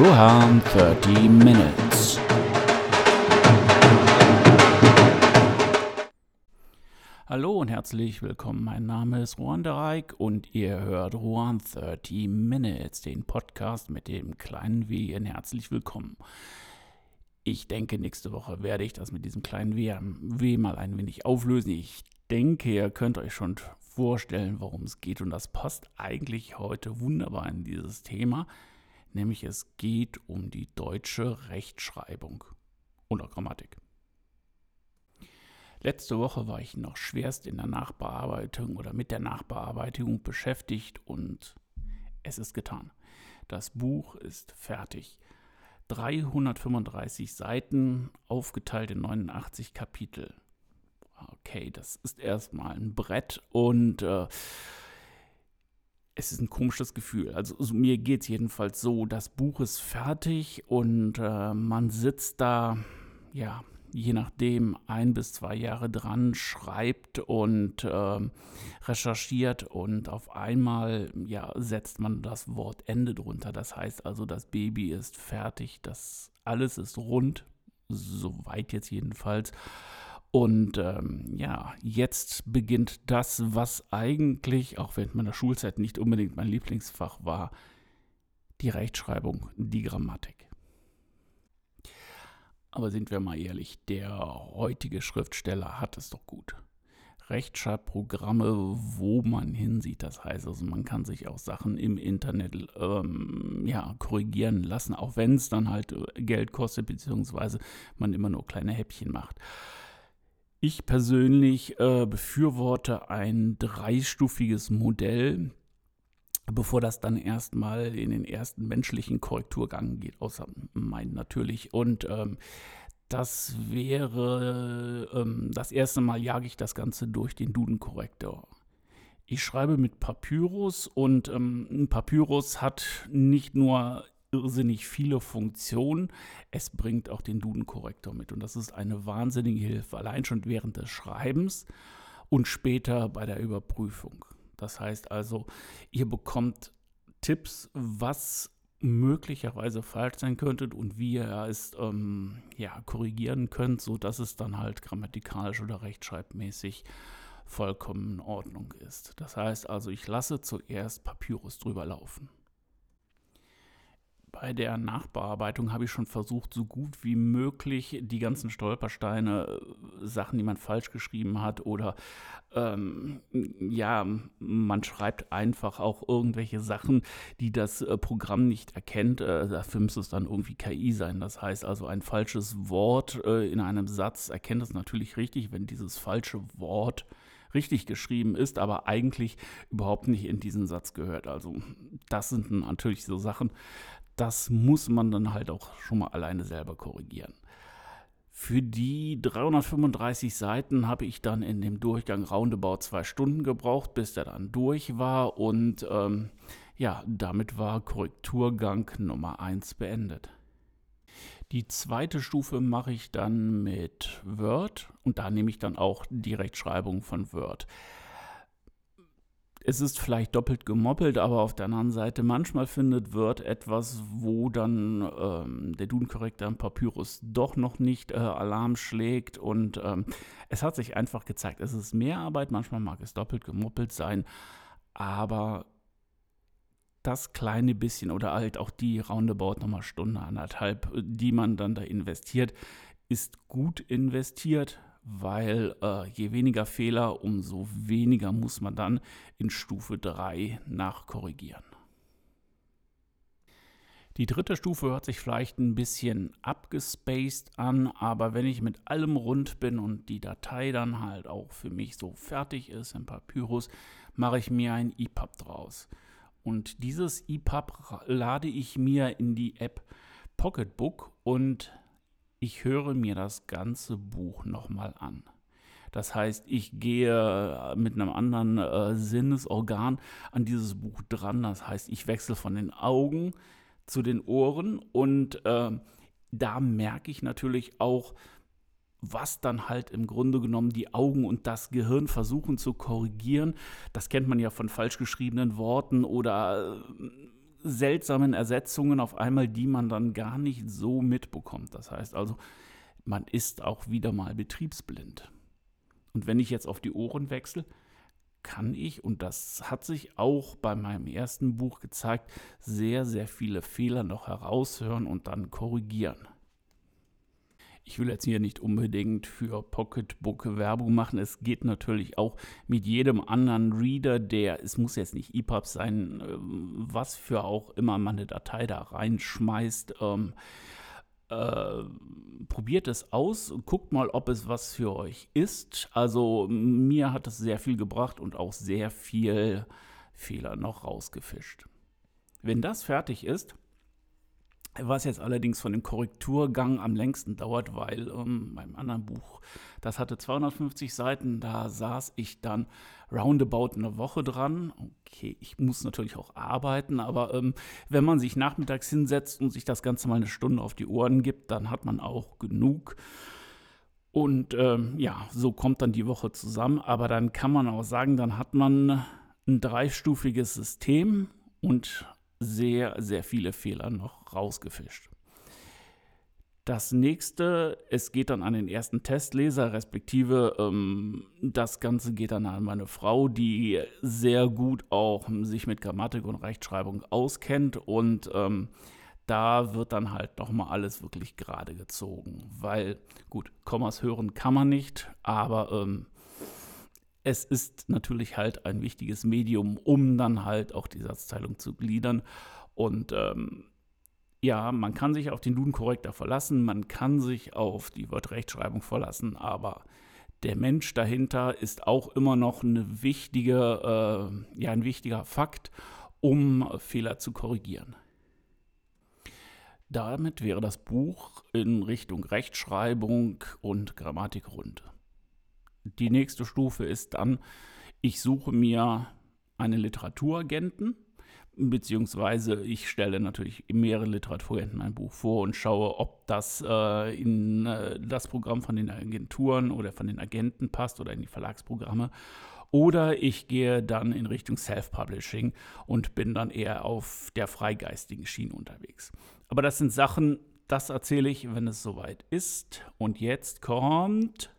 Ruhan 30 Minutes. Hallo und herzlich willkommen. Mein Name ist Ruan Dereik und ihr hört Ruan 30 Minutes, den Podcast mit dem kleinen W in herzlich willkommen. Ich denke, nächste Woche werde ich das mit diesem kleinen W, w mal ein wenig auflösen. Ich denke, ihr könnt euch schon vorstellen, worum es geht. Und das passt eigentlich heute wunderbar in dieses Thema. Nämlich es geht um die deutsche Rechtschreibung und Grammatik. Letzte Woche war ich noch schwerst in der Nachbearbeitung oder mit der Nachbearbeitung beschäftigt und es ist getan. Das Buch ist fertig. 335 Seiten, aufgeteilt in 89 Kapitel okay, das ist erstmal ein Brett und äh, es ist ein komisches Gefühl. Also, also mir geht es jedenfalls so, das Buch ist fertig und äh, man sitzt da, ja, je nachdem ein bis zwei Jahre dran, schreibt und äh, recherchiert und auf einmal ja, setzt man das Wort Ende drunter. Das heißt also, das Baby ist fertig, das alles ist rund, soweit jetzt jedenfalls. Und ähm, ja, jetzt beginnt das, was eigentlich, auch während meiner Schulzeit nicht unbedingt mein Lieblingsfach war, die Rechtschreibung, die Grammatik. Aber sind wir mal ehrlich, der heutige Schriftsteller hat es doch gut. Rechtschreibprogramme, wo man hinsieht. Das heißt also, man kann sich auch Sachen im Internet ähm, ja, korrigieren lassen, auch wenn es dann halt äh, Geld kostet, beziehungsweise man immer nur kleine Häppchen macht. Ich persönlich äh, befürworte ein dreistufiges Modell, bevor das dann erstmal in den ersten menschlichen Korrekturgang geht, außer meinen natürlich. Und ähm, das wäre ähm, das erste Mal jage ich das Ganze durch den Duden-Korrektor. Ich schreibe mit Papyrus und ähm, Papyrus hat nicht nur irrsinnig viele Funktionen. Es bringt auch den Duden-Korrektor mit und das ist eine wahnsinnige Hilfe, allein schon während des Schreibens und später bei der Überprüfung. Das heißt also, ihr bekommt Tipps, was möglicherweise falsch sein könnte und wie ihr es ähm, ja, korrigieren könnt, sodass es dann halt grammatikalisch oder rechtschreibmäßig vollkommen in Ordnung ist. Das heißt also, ich lasse zuerst Papyrus drüber laufen bei der Nachbearbeitung habe ich schon versucht, so gut wie möglich die ganzen Stolpersteine, äh, Sachen, die man falsch geschrieben hat oder ähm, ja, man schreibt einfach auch irgendwelche Sachen, die das äh, Programm nicht erkennt. Äh, dafür müsste es dann irgendwie KI sein. Das heißt also, ein falsches Wort äh, in einem Satz erkennt es natürlich richtig, wenn dieses falsche Wort richtig geschrieben ist, aber eigentlich überhaupt nicht in diesen Satz gehört. Also das sind natürlich so Sachen, das muss man dann halt auch schon mal alleine selber korrigieren. Für die 335 Seiten habe ich dann in dem Durchgang roundabout zwei Stunden gebraucht, bis der dann durch war. Und ähm, ja, damit war Korrekturgang Nummer 1 beendet. Die zweite Stufe mache ich dann mit Word und da nehme ich dann auch die Rechtschreibung von Word es ist vielleicht doppelt gemoppelt, aber auf der anderen Seite, manchmal findet Word etwas, wo dann ähm, der Duden-Korrektor im Papyrus doch noch nicht äh, Alarm schlägt. Und ähm, es hat sich einfach gezeigt, es ist mehr Arbeit, manchmal mag es doppelt gemoppelt sein, aber das kleine bisschen oder halt auch die roundabout nochmal Stunde, anderthalb, die man dann da investiert, ist gut investiert weil äh, je weniger Fehler, umso weniger muss man dann in Stufe 3 nachkorrigieren. Die dritte Stufe hört sich vielleicht ein bisschen abgespaced an, aber wenn ich mit allem rund bin und die Datei dann halt auch für mich so fertig ist im Papyrus, mache ich mir ein EPUB draus. Und dieses EPUB lade ich mir in die App Pocketbook und ich höre mir das ganze Buch nochmal an. Das heißt, ich gehe äh, mit einem anderen äh, Sinnesorgan an dieses Buch dran. Das heißt, ich wechsle von den Augen zu den Ohren und äh, da merke ich natürlich auch, was dann halt im Grunde genommen die Augen und das Gehirn versuchen zu korrigieren. Das kennt man ja von falsch geschriebenen Worten oder äh, seltsamen Ersetzungen auf einmal, die man dann gar nicht so mitbekommt. Das heißt also, man ist auch wieder mal betriebsblind. Und wenn ich jetzt auf die Ohren wechsle, kann ich, und das hat sich auch bei meinem ersten Buch gezeigt, sehr, sehr viele Fehler noch heraushören und dann korrigieren. Ich will jetzt hier nicht unbedingt für Pocketbook Werbung machen. Es geht natürlich auch mit jedem anderen Reader, der, es muss jetzt nicht EPUB sein, äh, was für auch immer man eine Datei da reinschmeißt. Ähm, äh, probiert es aus, guckt mal, ob es was für euch ist. Also mir hat es sehr viel gebracht und auch sehr viel Fehler noch rausgefischt. Wenn das fertig ist, was jetzt allerdings von dem Korrekturgang am längsten dauert, weil ähm, beim anderen Buch, das hatte 250 Seiten, da saß ich dann roundabout eine Woche dran. Okay, ich muss natürlich auch arbeiten, aber ähm, wenn man sich nachmittags hinsetzt und sich das Ganze mal eine Stunde auf die Ohren gibt, dann hat man auch genug. Und ähm, ja, so kommt dann die Woche zusammen. Aber dann kann man auch sagen, dann hat man ein dreistufiges System und sehr, sehr viele Fehler noch rausgefischt. Das nächste, es geht dann an den ersten Testleser, respektive ähm, das Ganze geht dann an meine Frau, die sehr gut auch sich mit Grammatik und Rechtschreibung auskennt und ähm, da wird dann halt nochmal alles wirklich gerade gezogen, weil gut, Kommas hören kann man nicht, aber ähm, es ist natürlich halt ein wichtiges Medium, um dann halt auch die Satzteilung zu gliedern. Und ähm, ja, man kann sich auf den Duden-Korrektor verlassen, man kann sich auf die Wörterrechtschreibung verlassen, aber der Mensch dahinter ist auch immer noch eine wichtige, äh, ja, ein wichtiger Fakt, um Fehler zu korrigieren. Damit wäre das Buch in Richtung Rechtschreibung und Grammatik rund. Die nächste Stufe ist dann, ich suche mir einen Literaturagenten, beziehungsweise ich stelle natürlich mehrere Literaturagenten ein Buch vor und schaue, ob das äh, in äh, das Programm von den Agenturen oder von den Agenten passt oder in die Verlagsprogramme. Oder ich gehe dann in Richtung Self-Publishing und bin dann eher auf der freigeistigen Schiene unterwegs. Aber das sind Sachen, das erzähle ich, wenn es soweit ist. Und jetzt kommt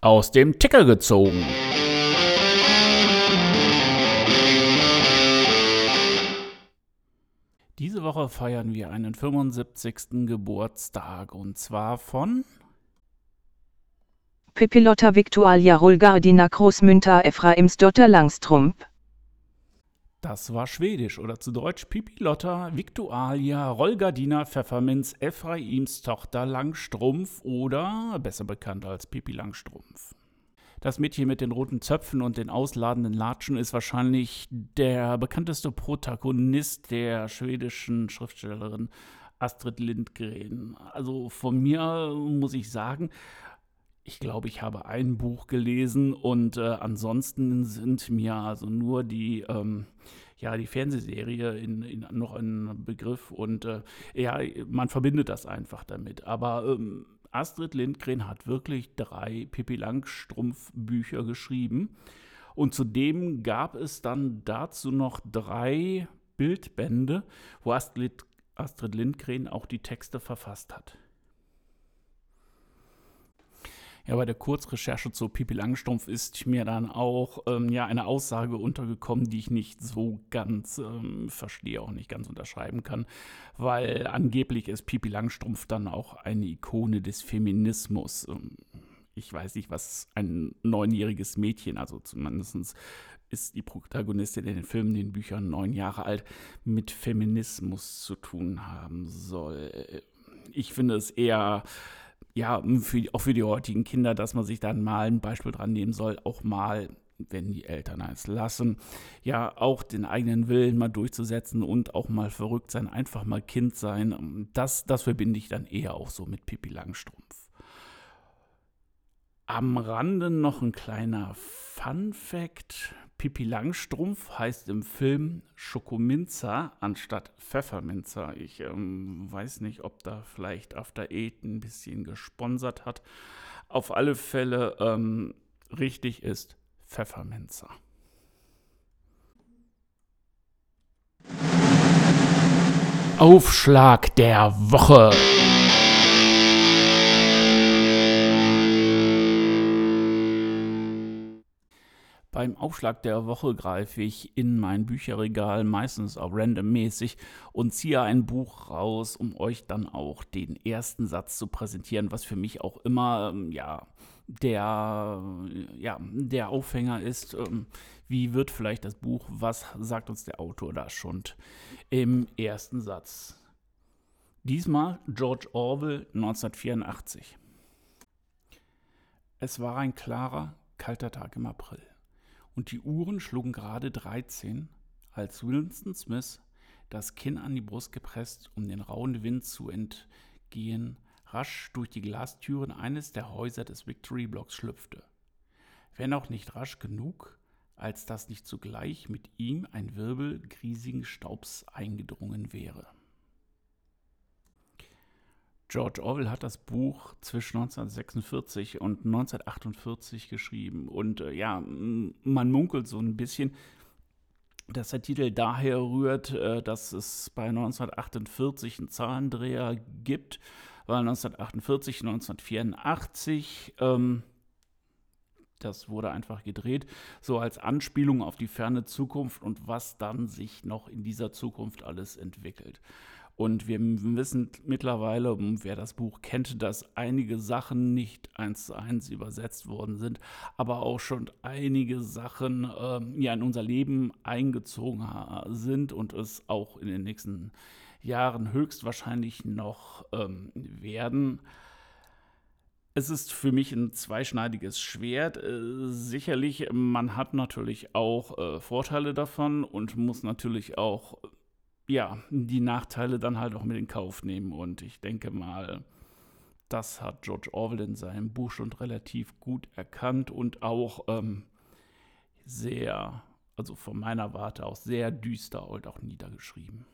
aus dem Ticker gezogen. Diese Woche feiern wir einen 75. Geburtstag und zwar von Pipilotta Victualia Rulgardina Großmünter Ephraimsdotter Langstrump. Das war Schwedisch oder zu Deutsch Pipilotta, Victualia, Rollgardina, Pfefferminz, Ephraims Tochter Langstrumpf oder besser bekannt als Pipi Langstrumpf. Das Mädchen mit den roten Zöpfen und den ausladenden Latschen ist wahrscheinlich der bekannteste Protagonist der schwedischen Schriftstellerin Astrid Lindgren. Also von mir muss ich sagen, ich glaube, ich habe ein Buch gelesen und äh, ansonsten sind mir also nur die, ähm, ja, die Fernsehserie in, in noch ein Begriff und äh, ja, man verbindet das einfach damit. Aber ähm, Astrid Lindgren hat wirklich drei Pippi Langstrumpf Bücher geschrieben und zudem gab es dann dazu noch drei Bildbände, wo Astrid, Astrid Lindgren auch die Texte verfasst hat. Ja, bei der Kurzrecherche zu Pipi Langstrumpf ist mir dann auch ähm, ja, eine Aussage untergekommen, die ich nicht so ganz ähm, verstehe, auch nicht ganz unterschreiben kann, weil angeblich ist Pipi Langstrumpf dann auch eine Ikone des Feminismus. Ähm, ich weiß nicht, was ein neunjähriges Mädchen, also zumindest ist die Protagonistin in den Filmen, den Büchern neun Jahre alt, mit Feminismus zu tun haben soll. Ich finde es eher ja, für, auch für die heutigen Kinder, dass man sich dann mal ein Beispiel dran nehmen soll, auch mal, wenn die Eltern es lassen, ja, auch den eigenen Willen mal durchzusetzen und auch mal verrückt sein, einfach mal Kind sein. Das, das verbinde ich dann eher auch so mit Pippi Langstrumpf. Am Rande noch ein kleiner Fun Fact. Pippi Langstrumpf heißt im Film Schokominzer anstatt Pfefferminzer. Ich ähm, weiß nicht, ob da vielleicht After Eight ein bisschen gesponsert hat. Auf alle Fälle ähm, richtig ist Pfefferminzer. Aufschlag der Woche. Beim Aufschlag der Woche greife ich in mein Bücherregal, meistens auch randommäßig, und ziehe ein Buch raus, um euch dann auch den ersten Satz zu präsentieren, was für mich auch immer, ähm, ja, der, ja, der Aufhänger ist. Ähm, wie wird vielleicht das Buch, was sagt uns der Autor da schon im ersten Satz? Diesmal George Orwell 1984. Es war ein klarer, kalter Tag im April und die Uhren schlugen gerade 13, als Winston Smith, das Kinn an die Brust gepresst, um den rauen Wind zu entgehen, rasch durch die Glastüren eines der Häuser des Victory Blocks schlüpfte. Wenn auch nicht rasch genug, als dass nicht zugleich mit ihm ein Wirbel griesigen Staubs eingedrungen wäre. George Orwell hat das Buch zwischen 1946 und 1948 geschrieben. Und äh, ja, man munkelt so ein bisschen, dass der Titel daher rührt, äh, dass es bei 1948 einen Zahlendreher gibt, weil 1948, 1984, ähm, das wurde einfach gedreht, so als Anspielung auf die ferne Zukunft und was dann sich noch in dieser Zukunft alles entwickelt. Und wir wissen mittlerweile, wer das Buch kennt, dass einige Sachen nicht eins zu eins übersetzt worden sind, aber auch schon einige Sachen äh, ja in unser Leben eingezogen sind und es auch in den nächsten Jahren höchstwahrscheinlich noch ähm, werden. Es ist für mich ein zweischneidiges Schwert. Äh, sicherlich, man hat natürlich auch äh, Vorteile davon und muss natürlich auch ja, die Nachteile dann halt auch mit in Kauf nehmen. Und ich denke mal, das hat George Orwell in seinem Buch schon relativ gut erkannt und auch ähm, sehr, also von meiner Warte aus sehr düster und auch niedergeschrieben.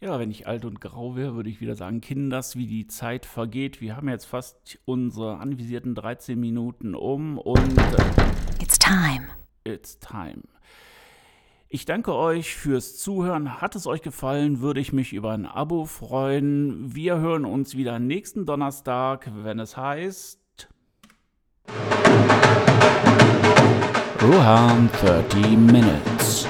Ja, wenn ich alt und grau wäre, würde ich wieder sagen, Kinders, wie die Zeit vergeht. Wir haben jetzt fast unsere anvisierten 13 Minuten um und... Äh, it's time. It's time. Ich danke euch fürs Zuhören. Hat es euch gefallen, würde ich mich über ein Abo freuen. Wir hören uns wieder nächsten Donnerstag, wenn es heißt Ruham 30 Minutes.